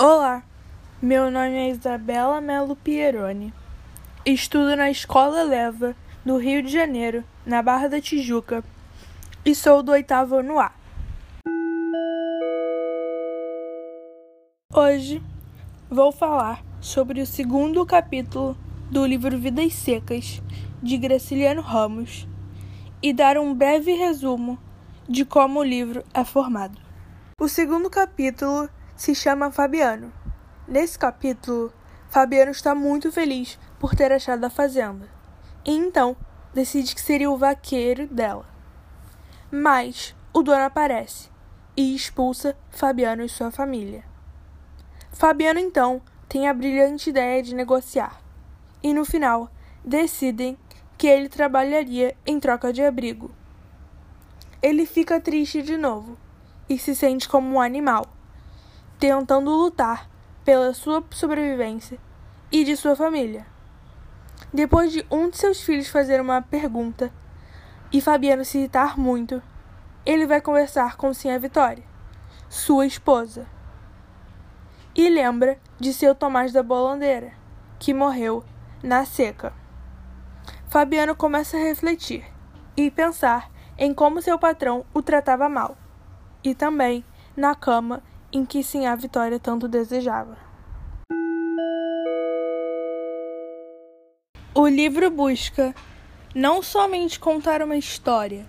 Olá, meu nome é Isabela Melo Pieroni. Estudo na Escola Leva, no Rio de Janeiro, na Barra da Tijuca, e sou do oitavo ano A. Hoje vou falar sobre o segundo capítulo do livro Vidas Secas, de Graciliano Ramos, e dar um breve resumo de como o livro é formado. O segundo capítulo se chama Fabiano. Nesse capítulo, Fabiano está muito feliz por ter achado a fazenda e então decide que seria o vaqueiro dela. Mas o dono aparece e expulsa Fabiano e sua família. Fabiano então tem a brilhante ideia de negociar e no final decidem que ele trabalharia em troca de abrigo. Ele fica triste de novo e se sente como um animal tentando lutar pela sua sobrevivência e de sua família. Depois de um de seus filhos fazer uma pergunta e Fabiano se irritar muito, ele vai conversar com Sinha Vitória, sua esposa, e lembra de seu Tomás da Bolandeira, que morreu na seca. Fabiano começa a refletir e pensar em como seu patrão o tratava mal, e também na cama em que sim a Vitória tanto desejava. O livro busca não somente contar uma história,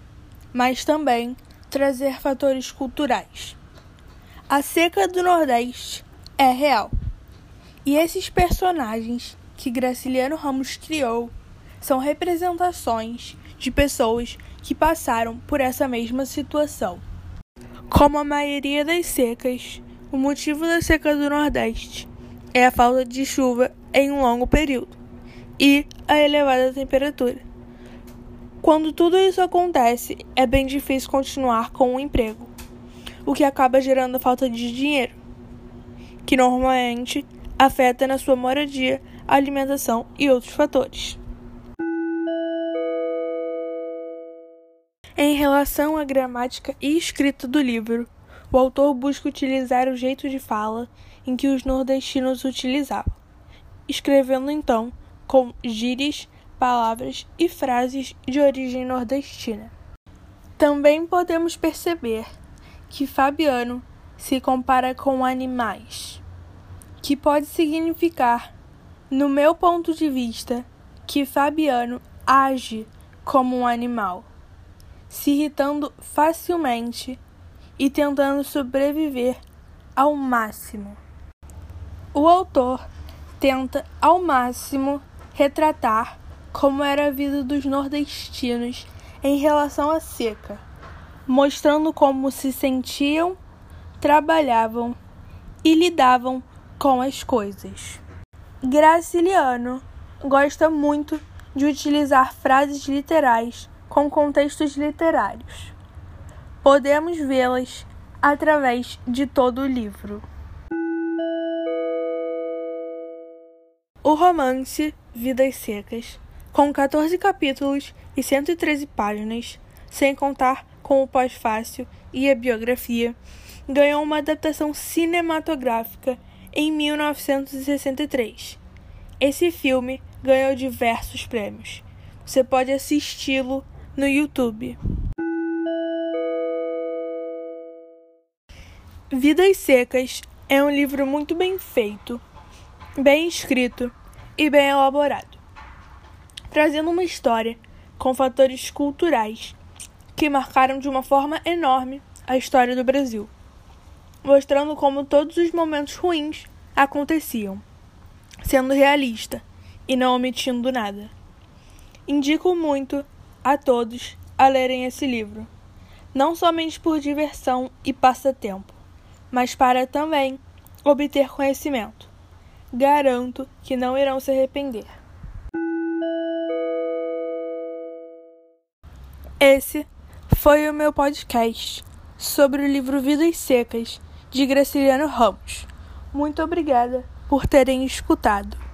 mas também trazer fatores culturais. A seca do Nordeste é real, e esses personagens que Graciliano Ramos criou são representações de pessoas que passaram por essa mesma situação. Como a maioria das secas, o motivo da seca do Nordeste é a falta de chuva em um longo período e a elevada temperatura. Quando tudo isso acontece, é bem difícil continuar com o emprego, o que acaba gerando falta de dinheiro, que normalmente afeta na sua moradia, alimentação e outros fatores. Em relação à gramática e escrita do livro, o autor busca utilizar o jeito de fala em que os nordestinos utilizavam, escrevendo então com gírias, palavras e frases de origem nordestina. Também podemos perceber que Fabiano se compara com animais, que pode significar, no meu ponto de vista, que Fabiano age como um animal se irritando facilmente e tentando sobreviver ao máximo. O autor tenta ao máximo retratar como era a vida dos nordestinos em relação à seca, mostrando como se sentiam, trabalhavam e lidavam com as coisas. Graciliano gosta muito de utilizar frases literais com contextos literários. Podemos vê-las através de todo o livro. O romance Vidas Secas, com 14 capítulos e 113 páginas, sem contar com o pós-fácil e a biografia, ganhou uma adaptação cinematográfica em 1963. Esse filme ganhou diversos prêmios. Você pode assisti-lo no YouTube. Vidas Secas é um livro muito bem feito, bem escrito e bem elaborado, trazendo uma história com fatores culturais que marcaram de uma forma enorme a história do Brasil, mostrando como todos os momentos ruins aconteciam, sendo realista e não omitindo nada. Indico muito a todos a lerem esse livro, não somente por diversão e passatempo, mas para também obter conhecimento. Garanto que não irão se arrepender. Esse foi o meu podcast sobre o livro Vidas Secas de Graciliano Ramos. Muito obrigada por terem escutado.